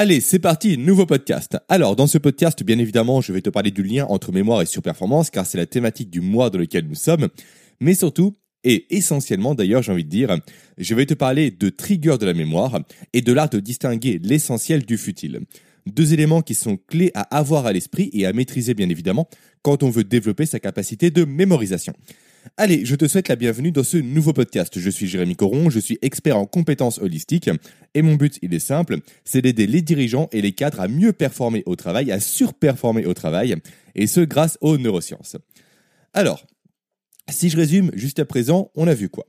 Allez, c'est parti, nouveau podcast. Alors, dans ce podcast, bien évidemment, je vais te parler du lien entre mémoire et surperformance, car c'est la thématique du mois dans lequel nous sommes. Mais surtout, et essentiellement d'ailleurs, j'ai envie de dire, je vais te parler de trigger de la mémoire et de l'art de distinguer l'essentiel du futile. Deux éléments qui sont clés à avoir à l'esprit et à maîtriser bien évidemment quand on veut développer sa capacité de mémorisation. Allez, je te souhaite la bienvenue dans ce nouveau podcast. Je suis Jérémy Coron, je suis expert en compétences holistiques et mon but, il est simple, c'est d'aider les dirigeants et les cadres à mieux performer au travail, à surperformer au travail, et ce grâce aux neurosciences. Alors, si je résume, juste à présent, on a vu quoi?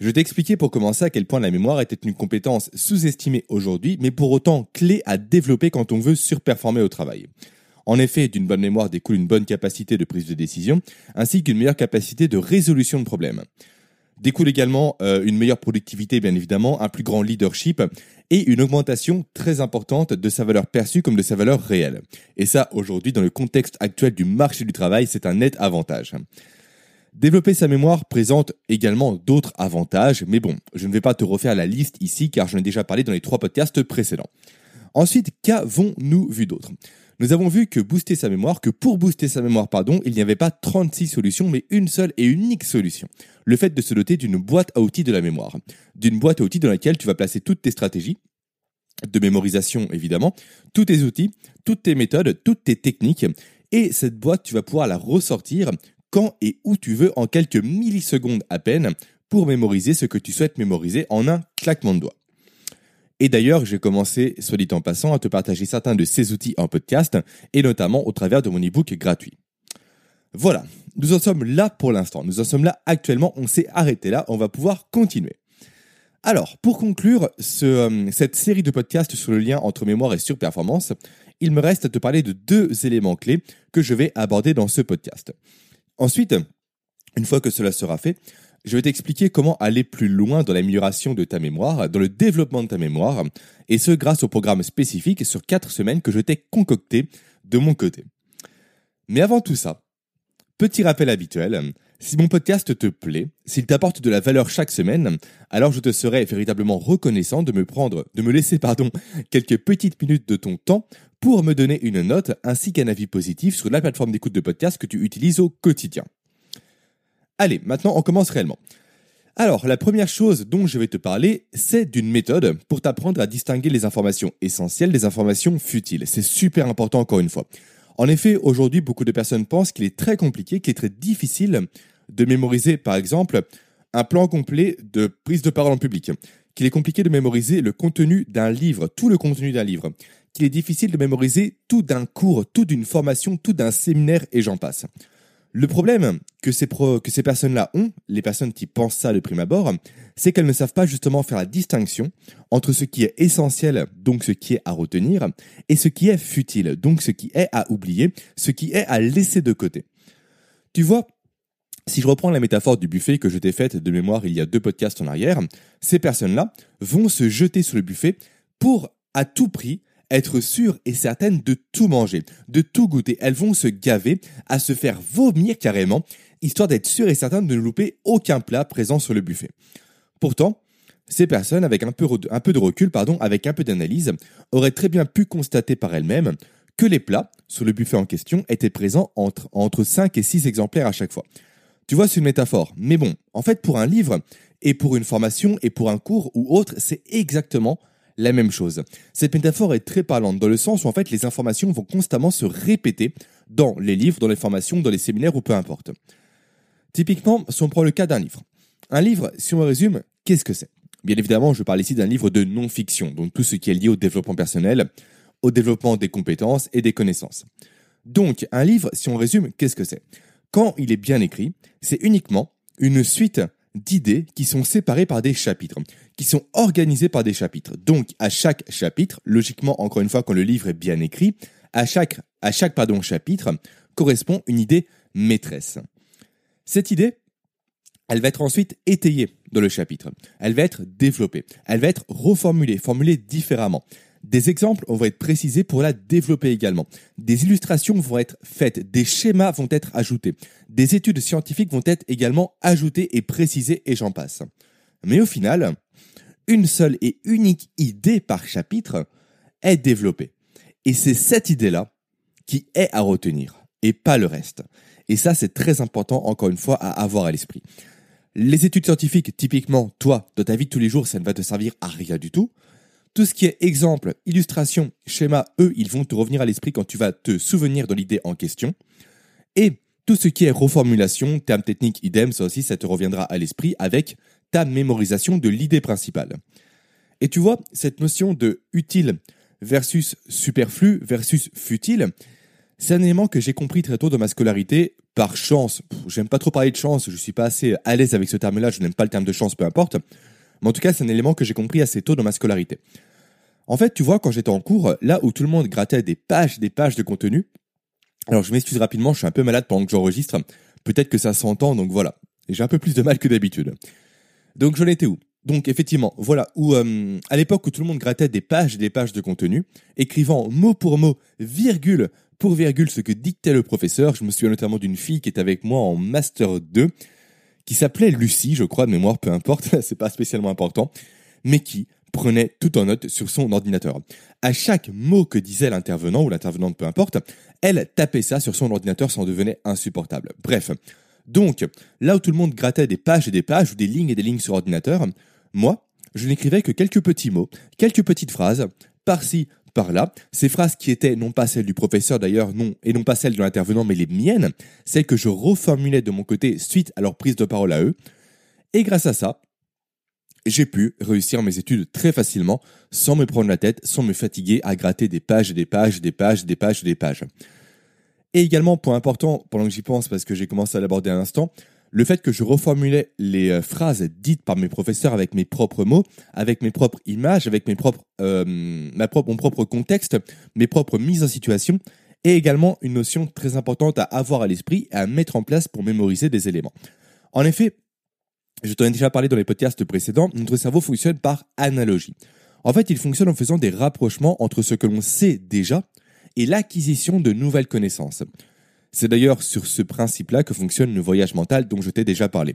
Je t'ai expliqué pour commencer à quel point la mémoire était une compétence sous-estimée aujourd'hui, mais pour autant clé à développer quand on veut surperformer au travail. En effet, d'une bonne mémoire découle une bonne capacité de prise de décision, ainsi qu'une meilleure capacité de résolution de problèmes. Découle également euh, une meilleure productivité, bien évidemment, un plus grand leadership et une augmentation très importante de sa valeur perçue comme de sa valeur réelle. Et ça, aujourd'hui, dans le contexte actuel du marché du travail, c'est un net avantage. Développer sa mémoire présente également d'autres avantages, mais bon, je ne vais pas te refaire la liste ici car j'en ai déjà parlé dans les trois podcasts précédents. Ensuite, qu'avons-nous vu d'autre? Nous avons vu que booster sa mémoire, que pour booster sa mémoire, il n'y avait pas 36 solutions, mais une seule et unique solution. Le fait de se doter d'une boîte à outils de la mémoire. D'une boîte à outils dans laquelle tu vas placer toutes tes stratégies, de mémorisation évidemment, tous tes outils, toutes tes méthodes, toutes tes techniques. Et cette boîte, tu vas pouvoir la ressortir quand et où tu veux en quelques millisecondes à peine pour mémoriser ce que tu souhaites mémoriser en un claquement de doigts. Et d'ailleurs, j'ai commencé, soit dit en passant, à te partager certains de ces outils en podcast, et notamment au travers de mon e-book gratuit. Voilà, nous en sommes là pour l'instant. Nous en sommes là actuellement, on s'est arrêté là, on va pouvoir continuer. Alors, pour conclure euh, cette série de podcasts sur le lien entre mémoire et surperformance, il me reste à te parler de deux éléments clés que je vais aborder dans ce podcast. Ensuite, une fois que cela sera fait, je vais t'expliquer comment aller plus loin dans l'amélioration de ta mémoire, dans le développement de ta mémoire, et ce grâce au programme spécifique sur 4 semaines que je t'ai concocté de mon côté. Mais avant tout ça, petit rappel habituel, si mon podcast te plaît, s'il t'apporte de la valeur chaque semaine, alors je te serais véritablement reconnaissant de me prendre, de me laisser, pardon, quelques petites minutes de ton temps pour me donner une note ainsi qu'un avis positif sur la plateforme d'écoute de podcast que tu utilises au quotidien. Allez, maintenant on commence réellement. Alors, la première chose dont je vais te parler, c'est d'une méthode pour t'apprendre à distinguer les informations essentielles des informations futiles. C'est super important encore une fois. En effet, aujourd'hui, beaucoup de personnes pensent qu'il est très compliqué, qu'il est très difficile de mémoriser, par exemple, un plan complet de prise de parole en public, qu'il est compliqué de mémoriser le contenu d'un livre, tout le contenu d'un livre, qu'il est difficile de mémoriser tout d'un cours, tout d'une formation, tout d'un séminaire et j'en passe. Le problème que ces, personnes-là ont, les personnes qui pensent ça de prime abord, c'est qu'elles ne savent pas justement faire la distinction entre ce qui est essentiel, donc ce qui est à retenir, et ce qui est futile, donc ce qui est à oublier, ce qui est à laisser de côté. Tu vois, si je reprends la métaphore du buffet que je t'ai faite de mémoire il y a deux podcasts en arrière, ces personnes-là vont se jeter sur le buffet pour à tout prix être sûres et certaines de tout manger, de tout goûter. Elles vont se gaver, à se faire vomir carrément, histoire d'être sûres et certaines de ne louper aucun plat présent sur le buffet. Pourtant, ces personnes, avec un peu, un peu de recul, pardon, avec un peu d'analyse, auraient très bien pu constater par elles-mêmes que les plats sur le buffet en question étaient présents entre, entre 5 et 6 exemplaires à chaque fois. Tu vois, c'est une métaphore. Mais bon, en fait, pour un livre, et pour une formation, et pour un cours ou autre, c'est exactement la même chose. Cette métaphore est très parlante dans le sens où en fait les informations vont constamment se répéter dans les livres, dans les formations, dans les séminaires ou peu importe. Typiquement, si on prend le cas d'un livre. Un livre, si on résume, qu'est-ce que c'est? Bien évidemment, je parle ici d'un livre de non-fiction, donc tout ce qui est lié au développement personnel, au développement des compétences et des connaissances. Donc, un livre, si on résume, qu'est-ce que c'est? Quand il est bien écrit, c'est uniquement une suite d'idées qui sont séparées par des chapitres, qui sont organisées par des chapitres. Donc, à chaque chapitre, logiquement, encore une fois, quand le livre est bien écrit, à chaque, à chaque pardon, chapitre correspond une idée maîtresse. Cette idée, elle va être ensuite étayée dans le chapitre. Elle va être développée. Elle va être reformulée, formulée différemment. Des exemples vont être précisés pour la développer également. Des illustrations vont être faites, des schémas vont être ajoutés, des études scientifiques vont être également ajoutées et précisées et j'en passe. Mais au final, une seule et unique idée par chapitre, est développée. Et c'est cette idée-là qui est à retenir et pas le reste. Et ça, c'est très important, encore une fois, à avoir à l'esprit. Les études scientifiques, typiquement, toi, dans ta vie de tous les jours, ça ne va te servir à rien du tout. Tout ce qui est exemple, illustration, schéma, eux, ils vont te revenir à l'esprit quand tu vas te souvenir de l'idée en question. Et tout ce qui est reformulation, termes techniques, idem, ça aussi, ça te reviendra à l'esprit avec ta mémorisation de l'idée principale. Et tu vois, cette notion de utile versus superflu versus futile, c'est un élément que j'ai compris très tôt dans ma scolarité, par chance. J'aime pas trop parler de chance, je suis pas assez à l'aise avec ce terme-là, je n'aime pas le terme de chance, peu importe. Mais en tout cas, c'est un élément que j'ai compris assez tôt dans ma scolarité. En fait, tu vois, quand j'étais en cours, là où tout le monde grattait des pages, des pages de contenu, alors je m'excuse rapidement, je suis un peu malade pendant que j'enregistre, peut-être que ça s'entend, donc voilà. J'ai un peu plus de mal que d'habitude. Donc j'en étais où? Donc effectivement, voilà, où euh, à l'époque où tout le monde grattait des pages et des pages de contenu, écrivant mot pour mot, virgule pour virgule ce que dictait le professeur, je me souviens notamment d'une fille qui est avec moi en Master 2, qui s'appelait Lucie, je crois, de mémoire, peu importe, c'est pas spécialement important, mais qui prenait tout en note sur son ordinateur. À chaque mot que disait l'intervenant ou l'intervenante, peu importe, elle tapait ça sur son ordinateur, ça en devenait insupportable. Bref. Donc, là où tout le monde grattait des pages et des pages ou des lignes et des lignes sur ordinateur, moi, je n'écrivais que quelques petits mots, quelques petites phrases, par-ci, par-là, ces phrases qui étaient non pas celles du professeur d'ailleurs, non, et non pas celles de l'intervenant, mais les miennes, celles que je reformulais de mon côté suite à leur prise de parole à eux. Et grâce à ça, j'ai pu réussir mes études très facilement, sans me prendre la tête, sans me fatiguer à gratter des pages et des pages, des pages, des pages, des pages. Et également, point important, pendant que j'y pense, parce que j'ai commencé à l'aborder un instant, le fait que je reformulais les euh, phrases dites par mes professeurs avec mes propres mots, avec mes propres images, avec mes propres, euh, ma propre, mon propre contexte, mes propres mises en situation, est également une notion très importante à avoir à l'esprit et à mettre en place pour mémoriser des éléments. En effet, je t'en ai déjà parlé dans les podcasts précédents, notre cerveau fonctionne par analogie. En fait, il fonctionne en faisant des rapprochements entre ce que l'on sait déjà et l'acquisition de nouvelles connaissances. C'est d'ailleurs sur ce principe-là que fonctionne le voyage mental dont je t'ai déjà parlé.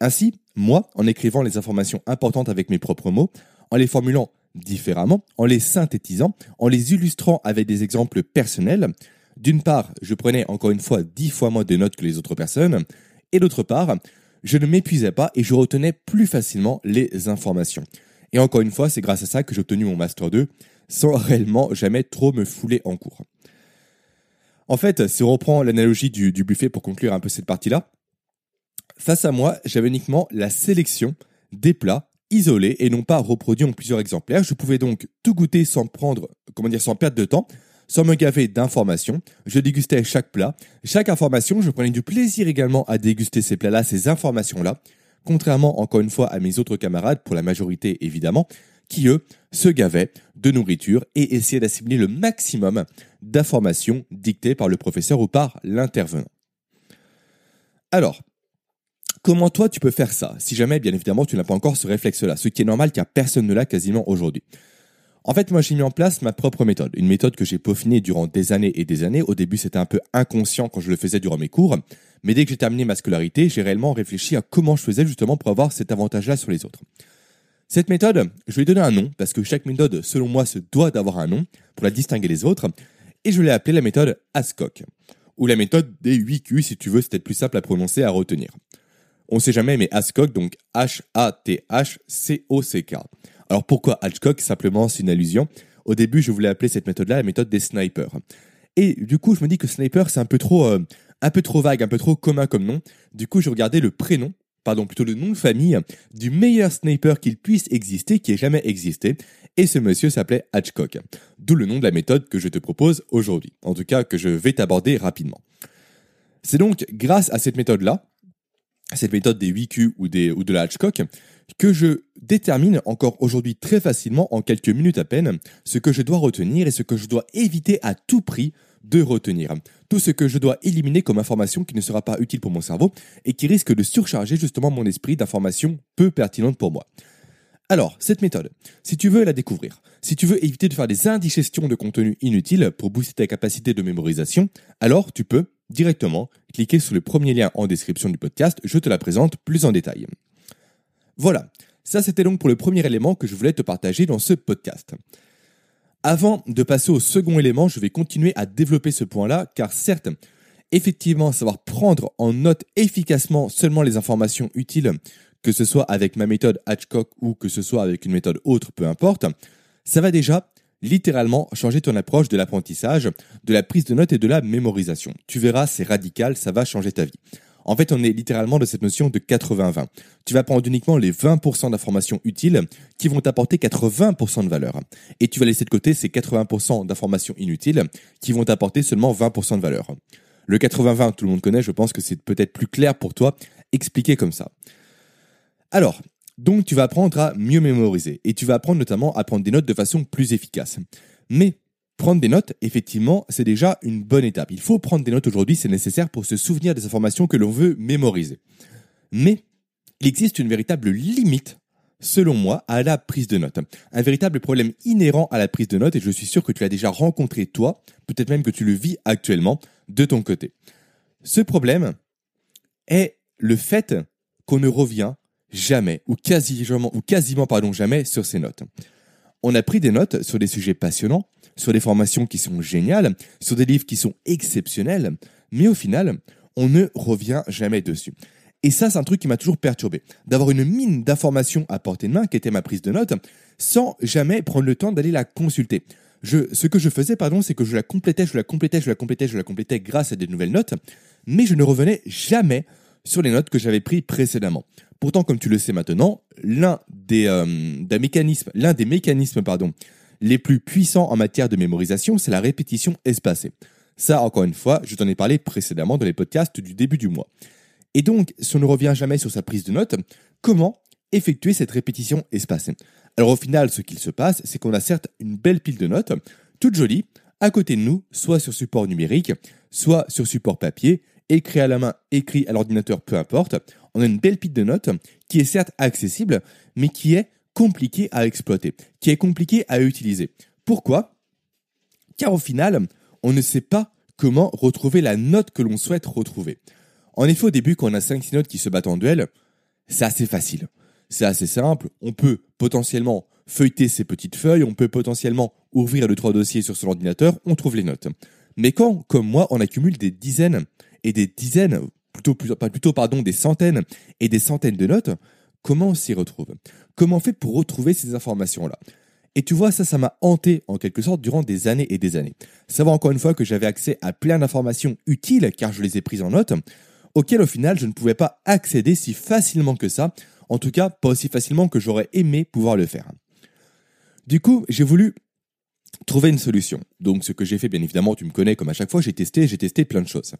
Ainsi, moi, en écrivant les informations importantes avec mes propres mots, en les formulant différemment, en les synthétisant, en les illustrant avec des exemples personnels, d'une part, je prenais encore une fois dix fois moins de notes que les autres personnes, et d'autre part, je ne m'épuisais pas et je retenais plus facilement les informations. Et encore une fois, c'est grâce à ça que j'ai obtenu mon Master 2 sans réellement jamais trop me fouler en cours. En fait, si on reprend l'analogie du, buffet pour conclure un peu cette partie-là, face à moi, j'avais uniquement la sélection des plats isolés et non pas reproduits en plusieurs exemplaires. Je pouvais donc tout goûter sans prendre, comment dire, sans perdre de temps, sans me gaver d'informations. Je dégustais chaque plat, chaque information. Je prenais du plaisir également à déguster ces plats-là, ces informations-là. Contrairement encore une fois à mes autres camarades, pour la majorité évidemment, qui eux se gavaient de nourriture et essayaient d'assimiler le maximum d'informations dictées par le professeur ou par l'intervenant. Alors, comment toi tu peux faire ça Si jamais, bien évidemment, tu n'as pas encore ce réflexe-là, ce qui est normal car personne ne l'a quasiment aujourd'hui? En fait, moi, j'ai mis en place ma propre méthode, une méthode que j'ai peaufinée durant des années et des années. Au début, c'était un peu inconscient quand je le faisais durant mes cours, mais dès que j'ai terminé ma scolarité, j'ai réellement réfléchi à comment je faisais justement pour avoir cet avantage-là sur les autres. Cette méthode, je lui ai donné un nom, parce que chaque méthode, selon moi, se doit d'avoir un nom pour la distinguer des autres, et je l'ai appelée la méthode ASCOC, ou la méthode des 8 Q, si tu veux, c'était plus simple à prononcer, à retenir. On sait jamais, mais ASCOC, donc H-A-T-H-C-O-C-K. Alors pourquoi ASCOC Simplement, c'est une allusion. Au début, je voulais appeler cette méthode-là la méthode des snipers. Et du coup, je me dis que sniper, c'est un peu trop, euh, vague, un peu trop commun comme nom. Du coup, j'ai regardé le prénom pardon, plutôt le nom de famille du meilleur sniper qu'il puisse exister, qui ait jamais existé, et ce monsieur s'appelait Hatchcock. D'où le nom de la méthode que je te propose aujourd'hui, en tout cas que je vais t'aborder rapidement. C'est donc grâce à cette méthode-là, cette méthode des 8Q ou, ou de la Hatchcock, que je détermine encore aujourd'hui très facilement, en quelques minutes à peine, ce que je dois retenir et ce que je dois éviter à tout prix de retenir. Tout ce que je dois éliminer comme information qui ne sera pas utile pour mon cerveau et qui risque de surcharger justement mon esprit d'informations peu pertinentes pour moi. Alors, cette méthode, si tu veux la découvrir, si tu veux éviter de faire des indigestions de contenu inutiles pour booster ta capacité de mémorisation, alors tu peux directement cliquer sur le premier lien en description du podcast, je te la présente plus en détail. Voilà, ça c'était donc pour le premier élément que je voulais te partager dans ce podcast. Avant de passer au second élément, je vais continuer à développer ce point-là, car certes, effectivement, savoir prendre en note efficacement seulement les informations utiles, que ce soit avec ma méthode Hatchcock ou que ce soit avec une méthode autre, peu importe, ça va déjà littéralement changer ton approche de l'apprentissage, de la prise de notes et de la mémorisation. Tu verras, c'est radical, ça va changer ta vie. En fait, on est littéralement de cette notion de 80-20. Tu vas prendre uniquement les 20% d'informations utiles qui vont t'apporter 80% de valeur. Et tu vas laisser de côté ces 80% d'informations inutiles qui vont t'apporter seulement 20% de valeur. Le 80-20, tout le monde connaît, je pense que c'est peut-être plus clair pour toi, expliqué comme ça. Alors, donc tu vas apprendre à mieux mémoriser et tu vas apprendre notamment à prendre des notes de façon plus efficace. Mais prendre des notes, effectivement, c'est déjà une bonne étape. Il faut prendre des notes aujourd'hui, c'est nécessaire pour se souvenir des informations que l'on veut mémoriser. Mais il existe une véritable limite, selon moi, à la prise de notes. Un véritable problème inhérent à la prise de notes, et je suis sûr que tu l'as déjà rencontré toi, peut-être même que tu le vis actuellement de ton côté. Ce problème est le fait qu'on ne revient jamais, ou quasiment, ou quasiment jamais sur ces notes. On a pris des notes sur des sujets passionnants, sur des formations qui sont géniales, sur des livres qui sont exceptionnels, mais au final, on ne revient jamais dessus. Et ça, c'est un truc qui m'a toujours perturbé, d'avoir une mine d'informations à portée de main, qui était ma prise de notes, sans jamais prendre le temps d'aller la consulter. Je, ce que je faisais, pardon, c'est que je la complétais, je la complétais, je la complétais, je la complétais grâce à des nouvelles notes, mais je ne revenais jamais sur les notes que j'avais prises précédemment. Pourtant, comme tu le sais maintenant, l'un des, euh, mécanismes, les plus puissants en matière de mémorisation, c'est la répétition espacée. Ça, encore une fois, je t'en ai parlé précédemment dans les podcasts du début du mois. Et donc, si on ne revient jamais sur sa prise de notes, comment effectuer cette répétition espacée? Alors au final, ce qu'il se passe, c'est qu'on a certes une belle pile de notes, toute jolie, à côté de nous, soit sur support numérique, soit sur support papier, écrit à la main, écrit à l'ordinateur, peu importe. On a une belle pile de notes qui est certes accessible, mais qui est compliquée à exploiter, qui est compliquée à utiliser. Pourquoi? Car au final, on ne sait pas comment retrouver la note que l'on souhaite retrouver. En effet, au début, quand on a 5-6 notes qui se battent en duel, c'est assez facile. C'est assez simple. On peut potentiellement feuilleter ces petites feuilles, on peut potentiellement ouvrir le trois dossiers sur son ordinateur, on trouve les notes. Mais quand, comme moi, on accumule des dizaines et des dizaines, plutôt, plutôt pardon, des centaines et des centaines de notes, comment on s'y retrouve? Comment on fait pour retrouver ces informations-là? Et tu vois, ça, ça m'a hanté en quelque sorte durant des années et des années. Savoir encore une fois que j'avais accès à plein d'informations utiles, car je les ai prises en note, auxquelles au final je ne pouvais pas accéder si facilement que ça, en tout cas pas aussi facilement que j'aurais aimé pouvoir le faire. Du coup, j'ai voulu trouver une solution. Donc ce que j'ai fait, bien évidemment, tu me connais comme à chaque fois, j'ai testé, j'ai testé plein de choses.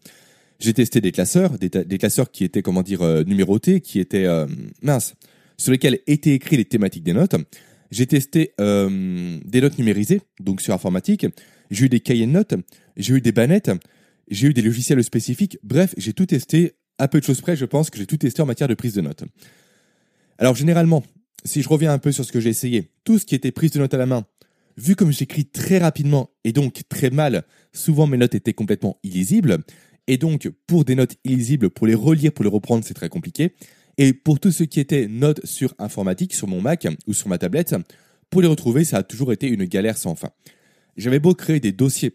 J'ai testé des classeurs, des, classeurs qui étaient, comment dire, euh, numérotés, qui étaient, euh, mince, sur lesquels étaient écrits les thématiques des notes. J'ai testé euh, des notes numérisées, donc sur informatique. J'ai eu des cahiers de notes, j'ai eu des bannettes, j'ai eu des logiciels spécifiques. Bref, j'ai tout testé. À peu de choses près, je pense que j'ai tout testé en matière de prise de notes. Alors généralement, si je reviens un peu sur ce que j'ai essayé, tout ce qui était prise de notes à la main, vu comme j'écris très rapidement et donc très mal, souvent mes notes étaient complètement illisibles. Et donc, pour des notes illisibles, pour les relire, pour les reprendre, c'est très compliqué. Et pour tout ce qui était notes sur informatique, sur mon Mac ou sur ma tablette, pour les retrouver, ça a toujours été une galère sans fin. J'avais beau créer des dossiers,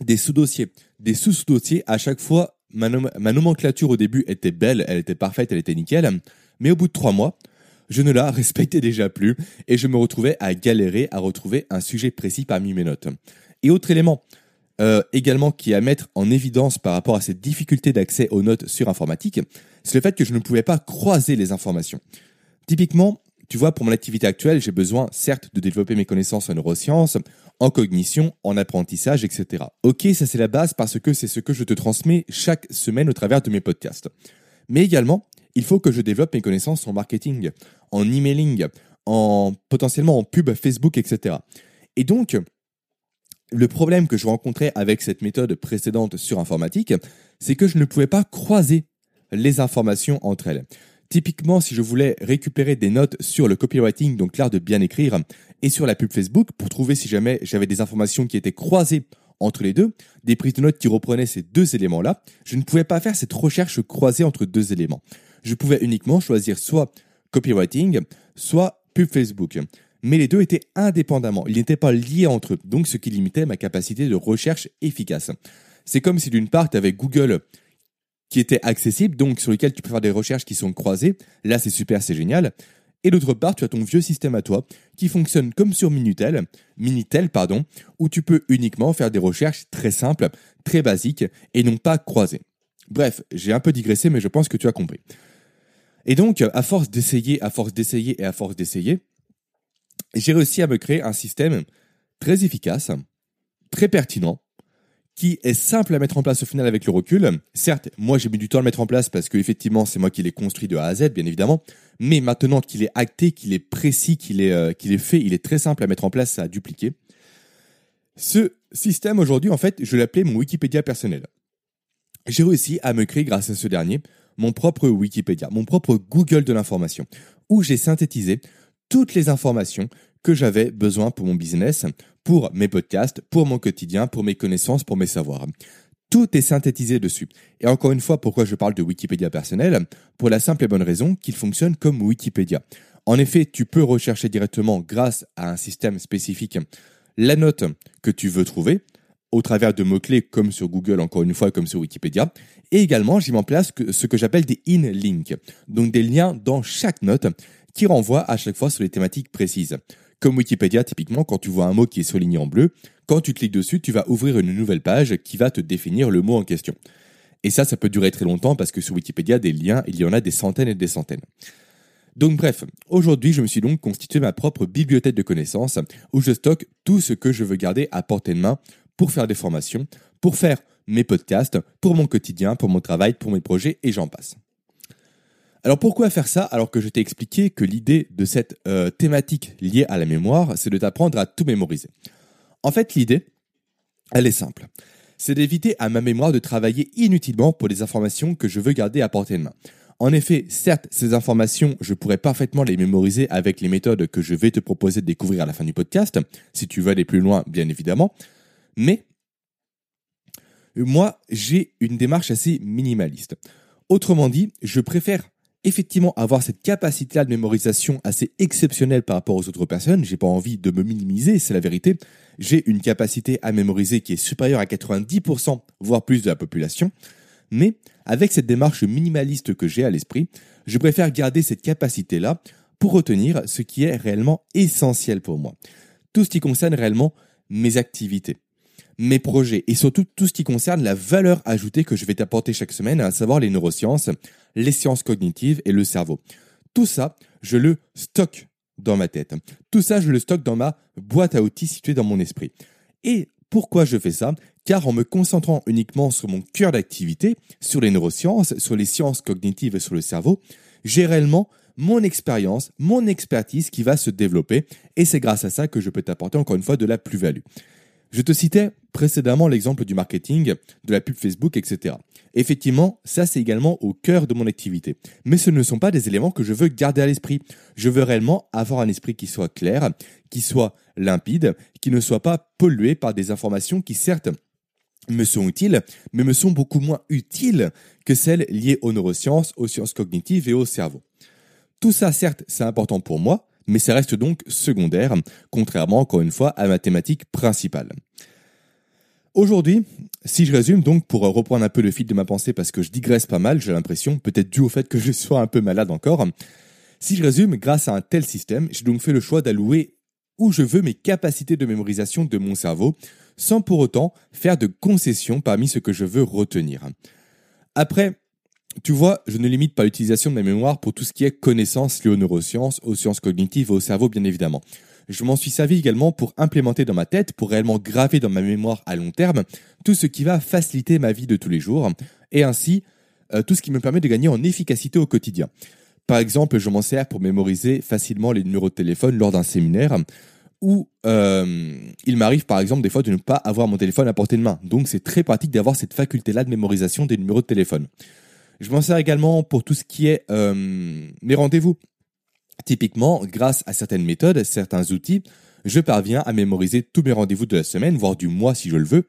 des sous-dossiers, des sous-sous-dossiers, à chaque fois, ma, ma, nomenclature au début était belle, elle était parfaite, elle était nickel, mais au bout de trois mois, je ne la respectais déjà plus et je me retrouvais à galérer à retrouver un sujet précis parmi mes notes. Et autre élément, euh, également qui est à mettre en évidence par rapport à cette difficulté d'accès aux notes sur informatique, c'est le fait que je ne pouvais pas croiser les informations. Typiquement, tu vois, pour mon activité actuelle, j'ai besoin certes de développer mes connaissances en neurosciences, en cognition, en apprentissage, etc. Ok, ça c'est la base parce que c'est ce que je te transmets chaque semaine au travers de mes podcasts. Mais également, il faut que je développe mes connaissances en marketing, en emailing, en potentiellement en pub Facebook, etc. Et donc, le problème que je rencontrais avec cette méthode précédente sur informatique, c'est que je ne pouvais pas croiser les informations entre elles. Typiquement, si je voulais récupérer des notes sur le copywriting, donc l'art de bien écrire, et sur la pub Facebook, pour trouver si jamais j'avais des informations qui étaient croisées entre les deux, des prises de notes qui reprenaient ces deux éléments-là, je ne pouvais pas faire cette recherche croisée entre deux éléments. Je pouvais uniquement choisir soit copywriting, soit pub Facebook. mais les deux étaient indépendamment, ils n'étaient pas liés entre eux, donc ce qui limitait ma capacité de recherche efficace. C'est comme si d'une part, tu avais Google qui était accessible, donc sur lequel tu peux faire des recherches qui sont croisées, là c'est super, c'est génial, et d'autre part, tu as ton vieux système à toi qui fonctionne comme sur Minitel, pardon, où tu peux uniquement faire des recherches très simples, très basiques et non pas croisées. Bref, j'ai un peu digressé, mais je pense que tu as compris. Et donc, à force d'essayer, à force d'essayer et à force d'essayer, j'ai réussi à me créer un système très efficace, très pertinent, qui est simple à mettre en place au final avec le recul. Certes, moi j'ai mis du temps à le mettre en place parce que effectivement c'est moi qui l'ai construit de A à Z, bien évidemment. Mais maintenant qu'il est acté, qu'il est précis, qu'il est, euh, qu'il est fait, il est très simple à mettre en place, à dupliquer. Ce système aujourd'hui, en fait, je l'appelais mon Wikipédia personnel. J'ai réussi à me créer grâce à ce dernier mon propre Wikipédia, mon propre Google de l'information, où j'ai synthétisé toutes les informations que j'avais besoin pour mon business, pour mes podcasts, pour mon quotidien, pour mes connaissances, pour mes savoirs. Tout est synthétisé dessus. Et encore une fois, pourquoi je parle de Wikipédia personnel Pour la simple et bonne raison qu'il fonctionne comme Wikipédia. En effet, tu peux rechercher directement grâce à un système spécifique la note que tu veux trouver au travers de mots-clés comme sur Google, encore une fois, comme sur Wikipédia. Et également, j'ai mis en place ce que j'appelle des in-links, donc des liens dans chaque note qui renvoient à chaque fois sur les thématiques précises. Comme Wikipédia, typiquement, quand tu vois un mot qui est souligné en bleu, quand tu cliques dessus, tu vas ouvrir une nouvelle page qui va te définir le mot en question. Et ça, ça peut durer très longtemps parce que sur Wikipédia, des liens, il y en a des centaines et des centaines. Donc bref, aujourd'hui, je me suis donc constitué ma propre bibliothèque de connaissances où je stocke tout ce que je veux garder à portée de main pour faire des formations, pour faire mes podcasts, pour mon quotidien, pour mon travail, pour mes projets et j'en passe. Alors pourquoi faire ça alors que je t'ai expliqué que l'idée de cette euh, thématique liée à la mémoire, c'est de t'apprendre à tout mémoriser? En fait, l'idée, elle est simple. C'est d'éviter à ma mémoire de travailler inutilement pour des informations que je veux garder à portée de main. En effet, certes, ces informations, je pourrais parfaitement les mémoriser avec les méthodes que je vais te proposer de découvrir à la fin du podcast, si tu veux aller plus loin, bien évidemment. Mais moi, j'ai une démarche assez minimaliste. Autrement dit, je préfère effectivement avoir cette capacité-là de mémorisation assez exceptionnelle par rapport aux autres personnes. J'ai pas envie de me minimiser, c'est la vérité. J'ai une capacité à mémoriser qui est supérieure à 90%, voire plus de la population. Mais avec cette démarche minimaliste que j'ai à l'esprit, je préfère garder cette capacité-là pour retenir ce qui est réellement essentiel pour moi. Tout ce qui concerne réellement mes activités mes projets et surtout tout ce qui concerne la valeur ajoutée que je vais t'apporter chaque semaine, à savoir les neurosciences, les sciences cognitives et le cerveau. Tout ça, je le stocke dans ma tête. Tout ça, je le stocke dans ma boîte à outils située dans mon esprit. Et pourquoi je fais ça? Car en me concentrant uniquement sur mon cœur d'activité, sur les neurosciences, sur les sciences cognitives et sur le cerveau, j'ai réellement mon expérience, mon expertise qui va se développer et c'est grâce à ça que je peux t'apporter encore une fois de la plus-value. Je te citais précédemment l'exemple du marketing, de la pub Facebook, etc. Effectivement, ça c'est également au cœur de mon activité. Mais ce ne sont pas des éléments que je veux garder à l'esprit. Je veux réellement avoir un esprit qui soit clair, qui soit limpide, qui ne soit pas pollué par des informations qui certes me sont utiles, mais me sont beaucoup moins utiles que celles liées aux neurosciences, aux sciences cognitives et au cerveau. Tout ça, certes, c'est important pour moi, mais ça reste donc secondaire, contrairement encore une fois à ma thématique principale. Aujourd'hui, si je résume donc pour reprendre un peu le fil de ma pensée parce que je digresse pas mal, j'ai l'impression, peut-être dû au fait que je sois un peu malade encore, si je résume, grâce à un tel système, j'ai donc fait le choix d'allouer où je veux mes capacités de mémorisation de mon cerveau, sans pour autant faire de concessions parmi ce que je veux retenir. Après, tu vois, je ne limite pas l'utilisation de ma mémoire pour tout ce qui est connaissances liées aux neurosciences, aux sciences cognitives et au cerveau, bien évidemment. Je m'en suis servi également pour implémenter dans ma tête, pour réellement graver dans ma mémoire à long terme, tout ce qui va faciliter ma vie de tous les jours, et ainsi euh, tout ce qui me permet de gagner en efficacité au quotidien. Par exemple, je m'en sers pour mémoriser facilement les numéros de téléphone lors d'un séminaire, où euh, il m'arrive par exemple des fois de ne pas avoir mon téléphone à portée de main. Donc c'est très pratique d'avoir cette faculté-là de mémorisation des numéros de téléphone. Je m'en sers également pour tout ce qui est euh, mes rendez-vous. Typiquement, grâce à certaines méthodes, certains outils, je parviens à mémoriser tous mes rendez-vous de la semaine, voire du mois si je le veux.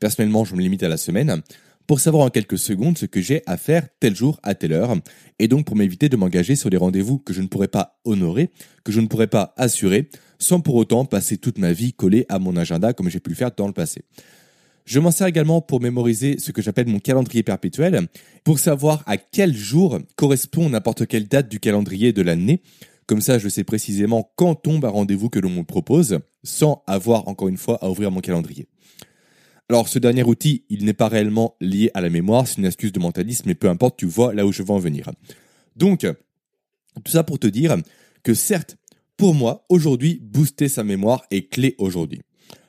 Personnellement, je me limite à la semaine pour savoir en quelques secondes ce que j'ai à faire tel jour à telle heure, et donc pour m'éviter de m'engager sur des rendez-vous que je ne pourrais pas honorer, que je ne pourrais pas assurer, sans pour autant passer toute ma vie collée à mon agenda comme j'ai pu le faire dans le passé. Je m'en sers également pour mémoriser ce que j'appelle mon calendrier perpétuel, pour savoir à quel jour correspond n'importe quelle date du calendrier de l'année. Comme ça, je sais précisément quand tombe un rendez-vous que l'on me propose, sans avoir encore une fois à ouvrir mon calendrier. Alors, ce dernier outil, il n'est pas réellement lié à la mémoire, c'est une astuce de mentalisme, mais peu importe, tu vois là où je veux en venir. Donc, tout ça pour te dire que certes, pour moi, aujourd'hui, booster sa mémoire est clé aujourd'hui.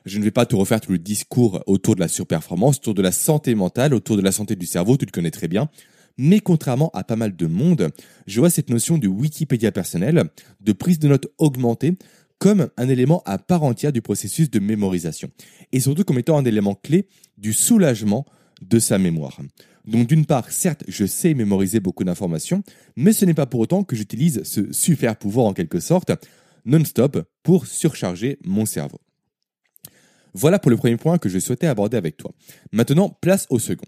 Je ne vais pas te refaire tout le discours autour de la surperformance, autour de la santé mentale, autour de la santé du cerveau, tu le connais très bien. Mais contrairement à pas mal de monde, je vois cette notion de Wikipédia personnel, de prise de notes augmentée, comme un élément à part entière du processus de mémorisation. Et surtout comme étant un élément clé du soulagement de sa mémoire. Donc d'une part, certes, je sais mémoriser beaucoup d'informations, mais ce n'est pas pour autant que j'utilise ce super pouvoir en quelque sorte, non-stop, pour surcharger mon cerveau. Voilà pour le premier point que je souhaitais aborder avec toi. Maintenant, place au second.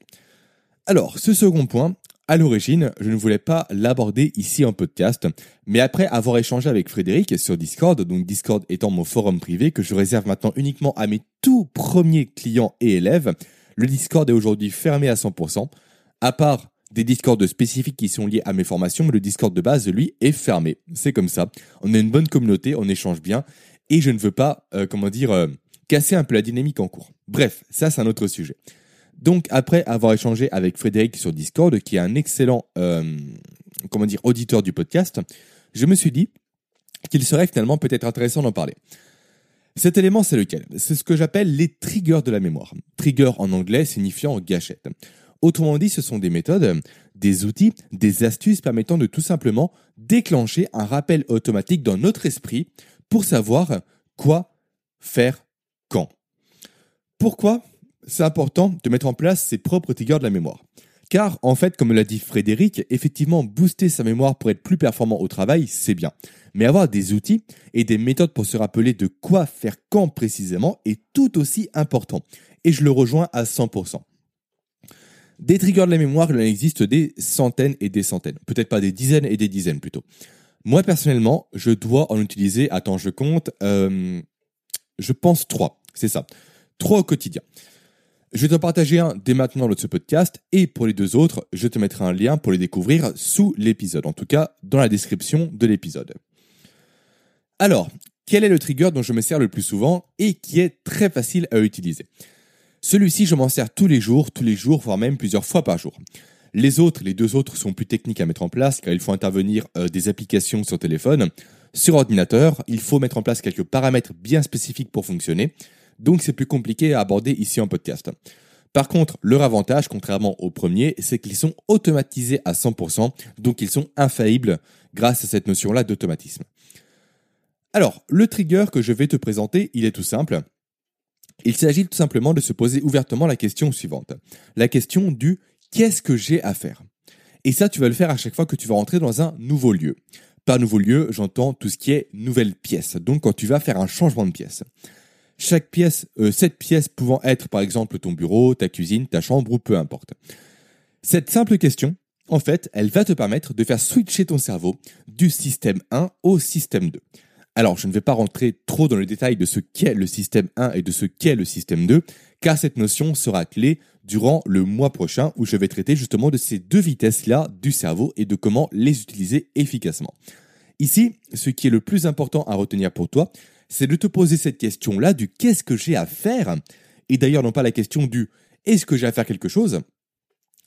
Alors, ce second point, à l'origine, je ne voulais pas l'aborder ici en podcast, mais après avoir échangé avec Frédéric sur Discord, donc Discord étant mon forum privé que je réserve maintenant uniquement à mes tout premiers clients et élèves, le Discord est aujourd'hui fermé à 100%, à part des Discords spécifiques qui sont liés à mes formations, mais le Discord de base, lui, est fermé. C'est comme ça. On est une bonne communauté, on échange bien, et je ne veux pas, euh, comment dire, euh, casser un peu la dynamique en cours. Bref, ça c'est un autre sujet. Donc après avoir échangé avec Frédéric sur Discord, qui est un excellent euh, comment dire auditeur du podcast, je me suis dit qu'il serait finalement peut-être intéressant d'en parler. Cet élément, c'est lequel? C'est ce que j'appelle les triggers de la mémoire. Trigger en anglais signifiant gâchette. Autrement dit, ce sont des méthodes, des outils, des astuces permettant de tout simplement déclencher un rappel automatique dans notre esprit pour savoir quoi faire. Pourquoi c'est important de mettre en place ses propres triggers de la mémoire Car, en fait, comme l'a dit Frédéric, effectivement, booster sa mémoire pour être plus performant au travail, c'est bien. Mais avoir des outils et des méthodes pour se rappeler de quoi faire quand précisément est tout aussi important. Et je le rejoins à 100%. Des triggers de la mémoire, il en existe des centaines et des centaines. Peut-être pas des dizaines et des dizaines plutôt. Moi, personnellement, je dois en utiliser, attends, je compte, euh, je pense trois. C'est ça. Trois au quotidien. Je vais te partager un dès maintenant de ce podcast et pour les deux autres, je te mettrai un lien pour les découvrir sous l'épisode, en tout cas dans la description de l'épisode. Alors, quel est le trigger dont je me sers le plus souvent et qui est très facile à utiliser? Celui-ci, je m'en sers tous les jours, tous les jours, voire même plusieurs fois par jour. Les autres, les deux autres sont plus techniques à mettre en place car il faut intervenir euh, des applications sur téléphone. Sur ordinateur, il faut mettre en place quelques paramètres bien spécifiques pour fonctionner donc c'est plus compliqué à aborder ici en podcast. Par contre, leur avantage, contrairement au premier, c'est qu'ils sont automatisés à 100%, donc ils sont infaillibles grâce à cette notion-là d'automatisme. Alors, le trigger que je vais te présenter, il est tout simple. Il s'agit tout simplement de se poser ouvertement la question suivante. La question du qu'est-ce que j'ai à faire? Et ça, tu vas le faire à chaque fois que tu vas rentrer dans un nouveau lieu. Par nouveau lieu, j'entends tout ce qui est nouvelle pièce. Donc quand tu vas faire un changement de pièce. Chaque pièce, euh, cette pièce pouvant être par exemple ton bureau, ta cuisine, ta chambre ou peu importe. Cette simple question, en fait, elle va te permettre de faire switcher ton cerveau du système 1 au système 2. Alors, je ne vais pas rentrer trop dans le détail de ce qu'est le système 1 et de ce qu'est le système 2, car cette notion sera clé durant le mois prochain où je vais traiter justement de ces deux vitesses-là du cerveau et de comment les utiliser efficacement. Ici, ce qui est le plus important à retenir pour toi, c'est de te poser cette question-là du qu'est-ce que j'ai à faire? Et d'ailleurs, non pas la question du est-ce que j'ai à faire quelque chose?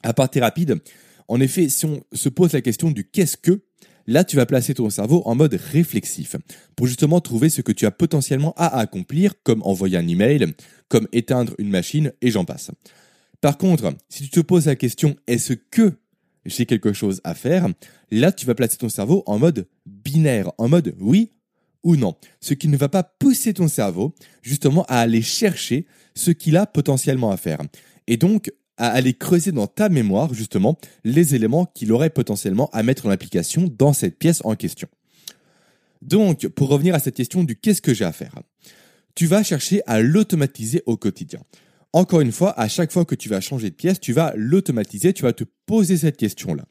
À partir rapide, en effet, si on se pose la question du qu'est-ce que, là tu vas placer ton cerveau en mode réflexif pour justement trouver ce que tu as potentiellement à accomplir, comme envoyer un email, comme éteindre une machine, et j'en passe. Par contre, si tu te poses la question est-ce que j'ai quelque chose à faire, là tu vas placer ton cerveau en mode binaire, en mode oui ou non. Ce qui ne va pas pousser ton cerveau justement à aller chercher ce qu'il a potentiellement à faire. Et donc à aller creuser dans ta mémoire justement les éléments qu'il aurait potentiellement à mettre en application dans cette pièce en question. Donc, pour revenir à cette question du qu'est-ce que j'ai à faire, tu vas chercher à l'automatiser au quotidien. Encore une fois, à chaque fois que tu vas changer de pièce, tu vas l'automatiser, tu vas te poser cette question-là.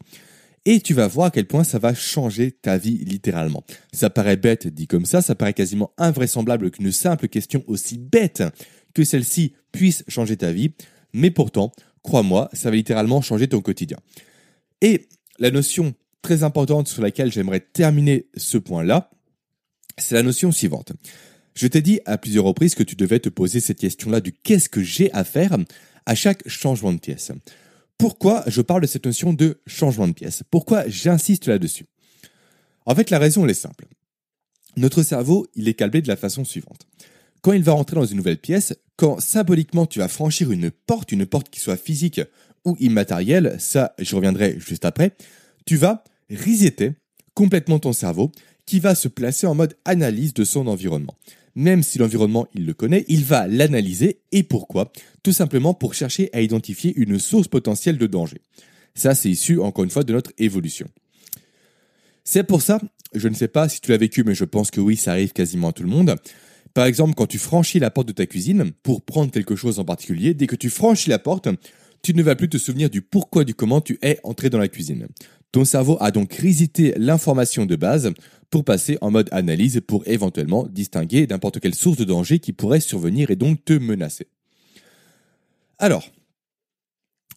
Et tu vas voir à quel point ça va changer ta vie littéralement. Ça paraît bête dit comme ça, ça paraît quasiment invraisemblable qu'une simple question aussi bête que celle-ci puisse changer ta vie, mais pourtant, crois-moi, ça va littéralement changer ton quotidien. Et la notion très importante sur laquelle j'aimerais terminer ce point-là, c'est la notion suivante. Je t'ai dit à plusieurs reprises que tu devais te poser cette question-là du qu'est-ce que j'ai à faire à chaque changement de pièce. Pourquoi je parle de cette notion de changement de pièce? Pourquoi j'insiste là-dessus? En fait, la raison elle est simple. Notre cerveau, il est câblé de la façon suivante. Quand il va rentrer dans une nouvelle pièce, quand symboliquement tu vas franchir une porte, une porte qui soit physique ou immatérielle, ça je reviendrai juste après, tu vas resetter complètement ton cerveau qui va se placer en mode analyse de son environnement même si l'environnement il le connaît, il va l'analyser et pourquoi? Tout simplement pour chercher à identifier une source potentielle de danger. Ça, c'est issu encore une fois de notre évolution. C'est pour ça, je ne sais pas si tu l'as vécu, mais je pense que oui, ça arrive quasiment à tout le monde. Par exemple, quand tu franchis la porte de ta cuisine pour prendre quelque chose en particulier, dès que tu franchis la porte, tu ne vas plus te souvenir du pourquoi du comment tu es entré dans la cuisine. Ton cerveau a donc risité l'information de base pour passer en mode analyse pour éventuellement distinguer n'importe quelle source de danger qui pourrait survenir et donc te menacer. Alors,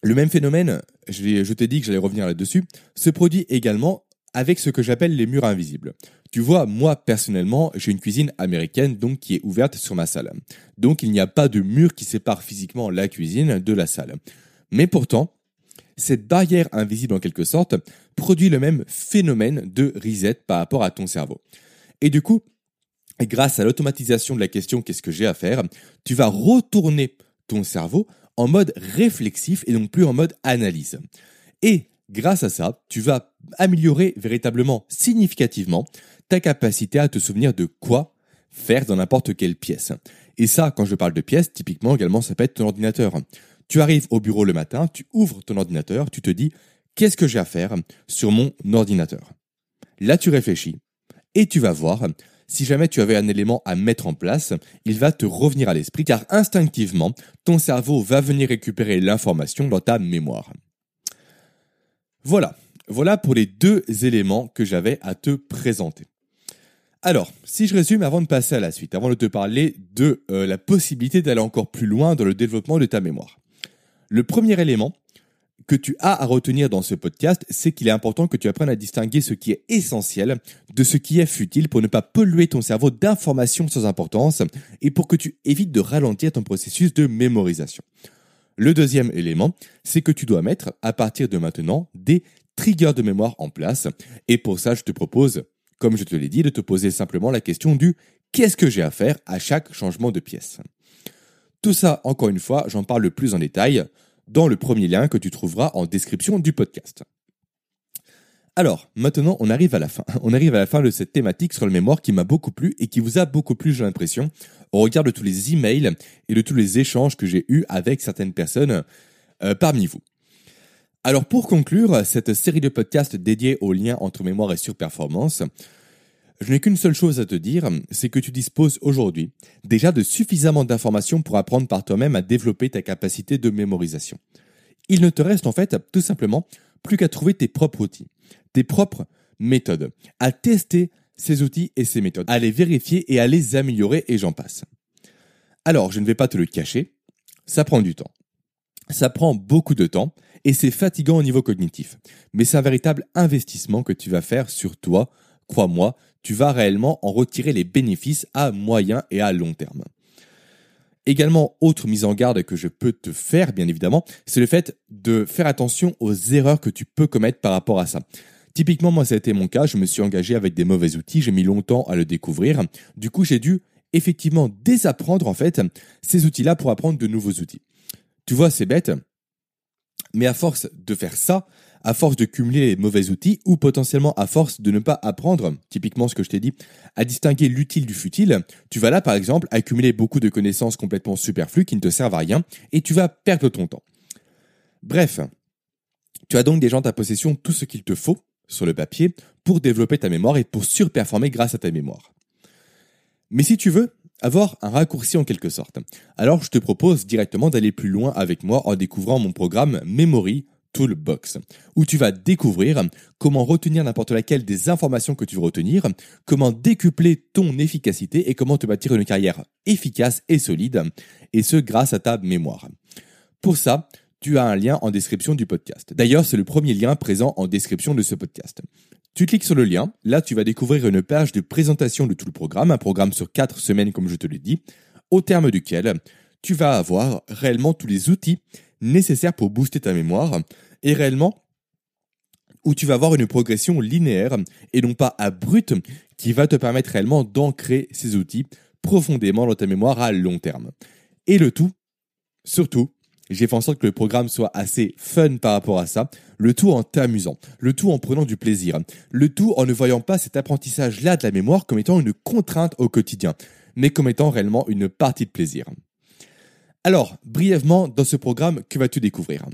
le même phénomène, je, t'ai dit que j'allais revenir là-dessus, se produit également avec ce que j'appelle les murs invisibles. Tu vois, moi personnellement, j'ai une cuisine américaine qui est ouverte sur ma salle. Donc il n'y a pas de mur qui sépare physiquement la cuisine de la salle. Mais pourtant, cette barrière invisible en quelque sorte produit le même phénomène de reset par rapport à ton cerveau. Et du coup, grâce à l'automatisation de la question qu'est-ce que j'ai à faire, tu vas retourner ton cerveau en mode réflexif et non plus en mode analyse. Et grâce à ça, tu vas améliorer véritablement significativement ta capacité à te souvenir de quoi faire dans n'importe quelle pièce. Et ça, quand je parle de pièce, typiquement également, ça peut être ton ordinateur. Tu arrives au bureau le matin, tu ouvres ton ordinateur, tu te dis qu'est-ce que j'ai à faire sur mon ordinateur? Là, tu réfléchis et tu vas voir si jamais tu avais un élément à mettre en place, il va te revenir à l'esprit car instinctivement, ton cerveau va venir récupérer l'information dans ta mémoire. Voilà, voilà pour les deux éléments que j'avais à te présenter. Alors, si je résume avant de passer à la suite, avant de te parler de euh, la possibilité d'aller encore plus loin dans le développement de ta mémoire. Le premier élément que tu as à retenir dans ce podcast, c'est qu'il est important que tu apprennes à distinguer ce qui est essentiel de ce qui est futile pour ne pas polluer ton cerveau d'informations sans importance et pour que tu évites de ralentir ton processus de mémorisation. Le deuxième élément, c'est que tu dois mettre, à partir de maintenant, des triggers de mémoire en place. Et pour ça, je te propose, comme je te l'ai dit, de te poser simplement la question du qu'est-ce que j'ai à faire à chaque changement de pièce? Tout ça, encore une fois, j'en parle plus en détail dans le premier lien que tu trouveras en description du podcast. Alors, maintenant, on arrive à la fin. On arrive à la fin de cette thématique sur le mémoire qui m'a beaucoup plu et qui vous a beaucoup plu, j'ai l'impression, au regard de tous les emails et de tous les échanges que j'ai eus avec certaines personnes euh, parmi vous. Alors, pour conclure cette série de podcasts dédiés au lien entre mémoire et surperformance, je n'ai qu'une seule chose à te dire, c'est que tu disposes aujourd'hui déjà de suffisamment d'informations pour apprendre par toi-même à développer ta capacité de mémorisation. Il ne te reste en fait tout simplement plus qu'à trouver tes propres outils, tes propres méthodes, à tester ces outils et ces méthodes, à les vérifier et à les améliorer et j'en passe. Alors, je ne vais pas te le cacher, ça prend du temps. Ça prend beaucoup de temps et c'est fatigant au niveau cognitif. Mais c'est un véritable investissement que tu vas faire sur toi, crois-moi, tu vas réellement en retirer les bénéfices à moyen et à long terme. Également, autre mise en garde que je peux te faire, bien évidemment, c'est le fait de faire attention aux erreurs que tu peux commettre par rapport à ça. Typiquement, moi, ça a été mon cas. Je me suis engagé avec des mauvais outils. J'ai mis longtemps à le découvrir. Du coup, j'ai dû effectivement désapprendre, en fait, ces outils-là pour apprendre de nouveaux outils. Tu vois, c'est bête. Mais à force de faire ça, à force de cumuler les mauvais outils ou potentiellement à force de ne pas apprendre, typiquement ce que je t'ai dit, à distinguer l'utile du futile, tu vas là par exemple accumuler beaucoup de connaissances complètement superflues qui ne te servent à rien et tu vas perdre ton temps. Bref, tu as donc déjà en ta possession tout ce qu'il te faut sur le papier pour développer ta mémoire et pour surperformer grâce à ta mémoire. Mais si tu veux, avoir un raccourci en quelque sorte. Alors je te propose directement d'aller plus loin avec moi en découvrant mon programme Memory Toolbox, où tu vas découvrir comment retenir n'importe laquelle des informations que tu veux retenir, comment décupler ton efficacité et comment te bâtir une carrière efficace et solide, et ce grâce à ta mémoire. Pour ça, tu as un lien en description du podcast. D'ailleurs, c'est le premier lien présent en description de ce podcast. Tu cliques sur le lien, là tu vas découvrir une page de présentation de tout le programme, un programme sur 4 semaines comme je te l'ai dit, au terme duquel tu vas avoir réellement tous les outils nécessaires pour booster ta mémoire et réellement où tu vas avoir une progression linéaire et non pas abrupte qui va te permettre réellement d'ancrer ces outils profondément dans ta mémoire à long terme. Et le tout, surtout, j'ai fait en sorte que le programme soit assez fun par rapport à ça, le tout en t'amusant, le tout en prenant du plaisir, le tout en ne voyant pas cet apprentissage-là de la mémoire comme étant une contrainte au quotidien, mais comme étant réellement une partie de plaisir. Alors, brièvement, dans ce programme, que vas-tu découvrir?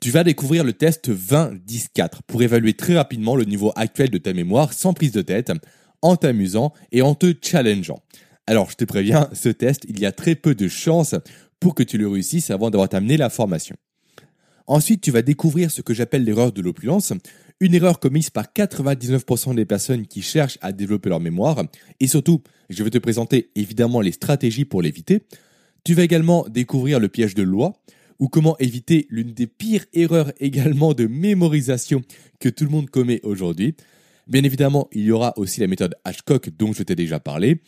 Tu vas découvrir le test 20-10-4 pour évaluer très rapidement le niveau actuel de ta mémoire sans prise de tête, en t'amusant et en te challengeant. Alors, je te préviens, ce test, il y a très peu de chances pour que tu le réussisses avant d'avoir amené la formation. Ensuite, tu vas découvrir ce que j'appelle l'erreur de l'opulence, une erreur commise par 99% des personnes qui cherchent à développer leur mémoire, et surtout, je vais te présenter évidemment les stratégies pour l'éviter. Tu vas également découvrir le piège de loi, ou comment éviter l'une des pires erreurs également de mémorisation que tout le monde commet aujourd'hui. Bien évidemment, il y aura aussi la méthode Ashcock dont je t'ai déjà parlé.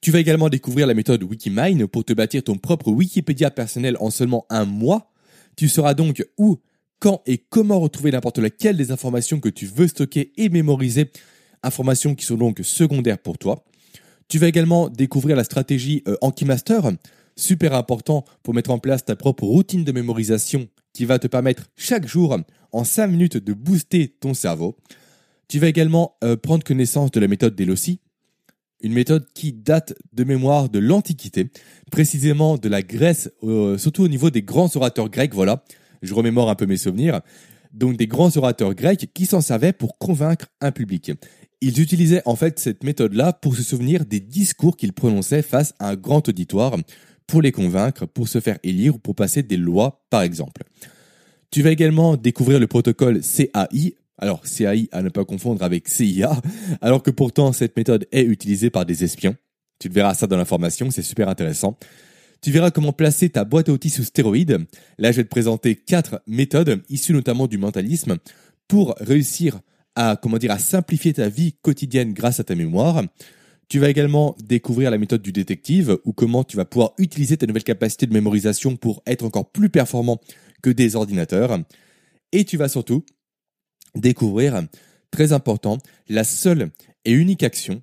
Tu vas également découvrir la méthode Wikimine pour te bâtir ton propre Wikipédia personnel en seulement un mois. Tu sauras donc où, quand et comment retrouver n'importe laquelle des informations que tu veux stocker et mémoriser, informations qui sont donc secondaires pour toi. Tu vas également découvrir la stratégie euh, Ankimaster, super important pour mettre en place ta propre routine de mémorisation qui va te permettre chaque jour, en 5 minutes, de booster ton cerveau. Tu vas également euh, prendre connaissance de la méthode d'Elossi, une méthode qui date de mémoire de l'Antiquité, précisément de la Grèce, euh, surtout au niveau des grands orateurs grecs, voilà, je remémore un peu mes souvenirs, donc des grands orateurs grecs qui s'en servaient pour convaincre un public. Ils utilisaient en fait cette méthode-là pour se souvenir des discours qu'ils prononçaient face à un grand auditoire, pour les convaincre, pour se faire élire ou pour passer des lois, par exemple. Tu vas également découvrir le protocole CAI, alors CAI à ne pas confondre avec CIA, alors que pourtant cette méthode est utilisée par des espions. Tu verras ça dans l'information, c'est super intéressant. Tu verras comment placer ta boîte à outils sous stéroïdes. Là, je vais te présenter quatre méthodes issues notamment du mentalisme pour réussir à, comment à simplifier ta vie quotidienne grâce à ta mémoire. Tu vas également découvrir la méthode du détective ou comment tu vas pouvoir utiliser ta nouvelle capacité de mémorisation pour être encore plus performant que des ordinateurs. Et tu vas surtout découvrir, très important, la seule et unique action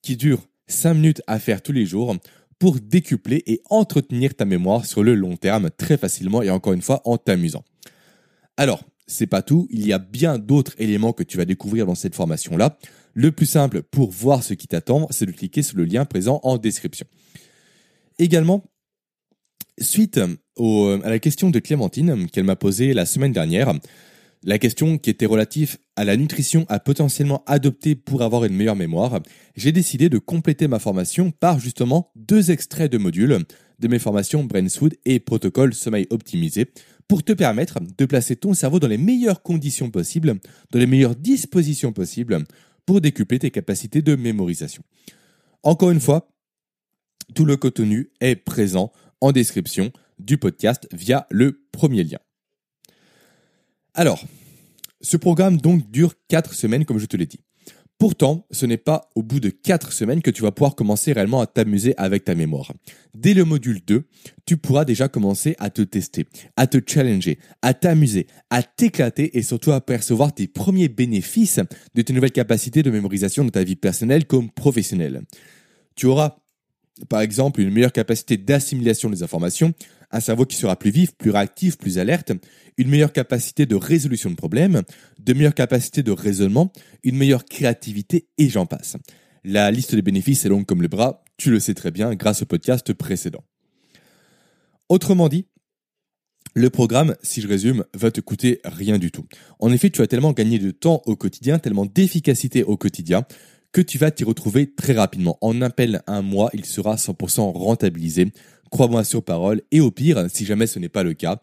qui dure 5 minutes à faire tous les jours pour décupler et entretenir ta mémoire sur le long terme très facilement et encore une fois en t'amusant. Alors, c'est pas tout, il y a bien d'autres éléments que tu vas découvrir dans cette formation-là. Le plus simple pour voir ce qui t'attend, c'est de cliquer sur le lien présent en description. Également, suite à la question de Clémentine qu'elle m'a posée la semaine dernière, la question qui était relative à la nutrition à potentiellement adopter pour avoir une meilleure mémoire, j'ai décidé de compléter ma formation par justement deux extraits de modules de mes formations Brainswood et Protocole Sommeil Optimisé pour te permettre de placer ton cerveau dans les meilleures conditions possibles, dans les meilleures dispositions possibles pour décupler tes capacités de mémorisation. Encore une fois, tout le contenu est présent en description du podcast via le premier lien. Alors, ce programme donc dure 4 semaines comme je te l'ai dit. Pourtant, ce n'est pas au bout de 4 semaines que tu vas pouvoir commencer réellement à t'amuser avec ta mémoire. Dès le module 2, tu pourras déjà commencer à te tester, à te challenger, à t'amuser, à t'éclater et surtout à percevoir tes premiers bénéfices de tes nouvelles capacités de mémorisation dans ta vie personnelle comme professionnelle. Tu auras par exemple une meilleure capacité d'assimilation des informations, un cerveau qui sera plus vif, plus réactif, plus alerte, une meilleure capacité de résolution de problèmes, de meilleures capacités de raisonnement, une meilleure créativité et j'en passe. La liste des bénéfices est longue comme le bras, tu le sais très bien grâce au podcast précédent. Autrement dit, le programme, si je résume, va te coûter rien du tout. En effet, tu as tellement gagné de temps au quotidien, tellement d'efficacité au quotidien, que tu vas t'y retrouver très rapidement. En un un mois, il sera 100% rentabilisé. Crois-moi sur parole. Et au pire, si jamais ce n'est pas le cas,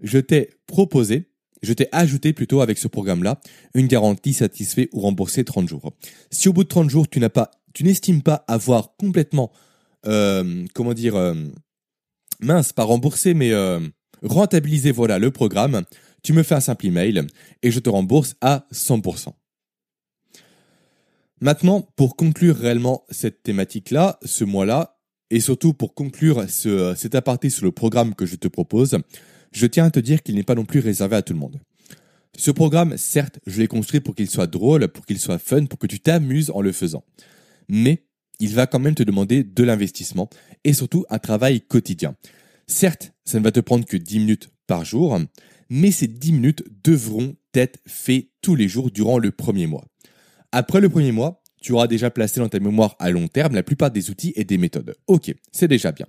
je t'ai proposé, je t'ai ajouté plutôt avec ce programme-là, une garantie satisfait ou remboursée 30 jours. Si au bout de 30 jours, tu n'as pas, tu n'estimes pas avoir complètement, euh, comment dire, euh, mince, pas remboursé, mais euh, rentabilisé, voilà, le programme, tu me fais un simple email et je te rembourse à 100%. Maintenant, pour conclure réellement cette thématique-là, ce mois-là, et surtout pour conclure ce, cet aparté sur le programme que je te propose, je tiens à te dire qu'il n'est pas non plus réservé à tout le monde. Ce programme, certes, je l'ai construit pour qu'il soit drôle, pour qu'il soit fun, pour que tu t'amuses en le faisant. Mais il va quand même te demander de l'investissement et surtout un travail quotidien. Certes, ça ne va te prendre que 10 minutes par jour, mais ces 10 minutes devront être faites tous les jours durant le premier mois. Après le premier mois, tu auras déjà placé dans ta mémoire à long terme la plupart des outils et des méthodes. Ok, c'est déjà bien.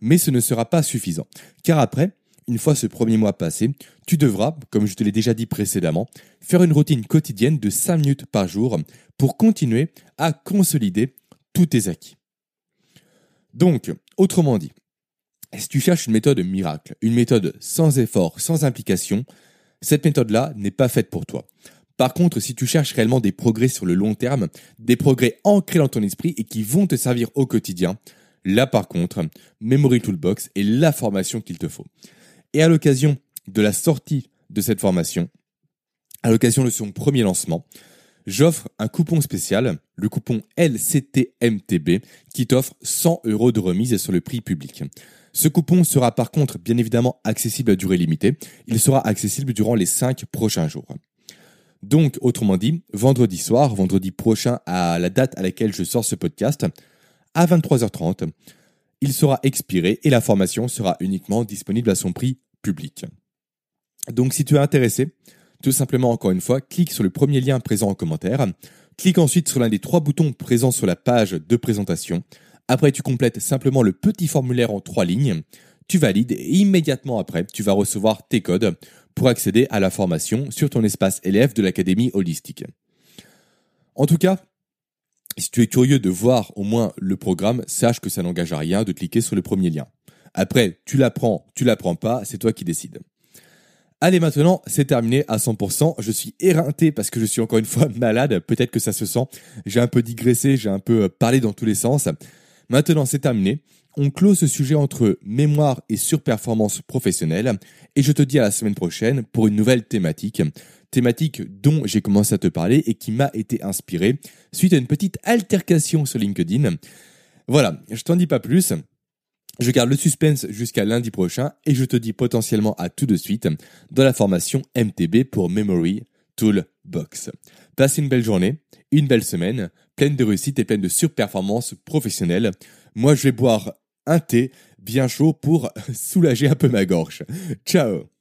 Mais ce ne sera pas suffisant. Car après, une fois ce premier mois passé, tu devras, comme je te l'ai déjà dit précédemment, faire une routine quotidienne de 5 minutes par jour pour continuer à consolider tous tes acquis. Donc, autrement dit, si tu cherches une méthode miracle, une méthode sans effort, sans implication, cette méthode-là n'est pas faite pour toi. Par contre, si tu cherches réellement des progrès sur le long terme, des progrès ancrés dans ton esprit et qui vont te servir au quotidien, là par contre, Memory Toolbox est la formation qu'il te faut. Et à l'occasion de la sortie de cette formation, à l'occasion de son premier lancement, j'offre un coupon spécial, le coupon LCTMTB, qui t'offre 100 euros de remise sur le prix public. Ce coupon sera par contre bien évidemment accessible à durée limitée. Il sera accessible durant les 5 prochains jours. Donc, autrement dit, vendredi soir, vendredi prochain à la date à laquelle je sors ce podcast, à 23h30, il sera expiré et la formation sera uniquement disponible à son prix public. Donc, si tu es intéressé, tout simplement encore une fois, clique sur le premier lien présent en commentaire, clique ensuite sur l'un des trois boutons présents sur la page de présentation, après, tu complètes simplement le petit formulaire en trois lignes, tu valides et immédiatement après, tu vas recevoir tes codes pour accéder à la formation sur ton espace élève de l'Académie holistique. En tout cas, si tu es curieux de voir au moins le programme, sache que ça n'engage à rien de cliquer sur le premier lien. Après, tu l'apprends, tu l'apprends pas, c'est toi qui décides. Allez maintenant, c'est terminé à 100%. Je suis éreinté parce que je suis encore une fois malade. Peut-être que ça se sent. J'ai un peu digressé, j'ai un peu parlé dans tous les sens. Maintenant, c'est terminé. On clôt ce sujet entre mémoire et surperformance professionnelle. Et je te dis à la semaine prochaine pour une nouvelle thématique. Thématique dont j'ai commencé à te parler et qui m'a été inspirée suite à une petite altercation sur LinkedIn. Voilà, je t'en dis pas plus. Je garde le suspense jusqu'à lundi prochain et je te dis potentiellement à tout de suite dans la formation MTB pour Memory Toolbox. Passe une belle journée, une belle semaine pleine de réussite et pleine de surperformance professionnelle. Moi, je vais boire un thé bien chaud pour soulager un peu ma gorge. Ciao